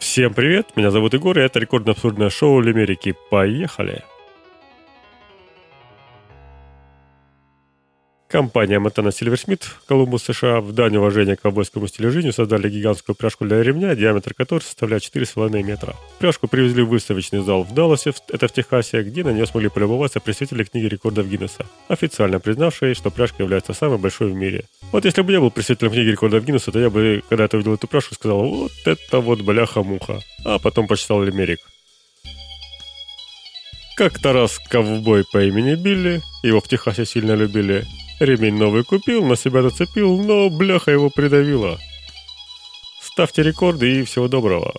Всем привет, меня зовут Егор, и это рекордно-абсурдное шоу Лимерики. Поехали! Компания Montana Silversmith, Колумбус, США, в дань уважения к ковбойскому стилю жизни создали гигантскую пряжку для ремня, диаметр которой составляет 4,5 метра. Пряжку привезли в выставочный зал в Далласе, это в Техасе, где на нее смогли полюбоваться представители книги рекордов Гиннесса, официально признавшие, что пряжка является самой большой в мире. Вот если бы я был представителем книги рекордов Гиннесса, то я бы, когда я увидел эту пряжку, сказал, вот это вот бляха-муха. А потом почитал лимерик. Как-то раз ковбой по имени Билли, его в Техасе сильно любили, Ремень новый купил, на себя зацепил, но бляха его придавила. Ставьте рекорды и всего доброго.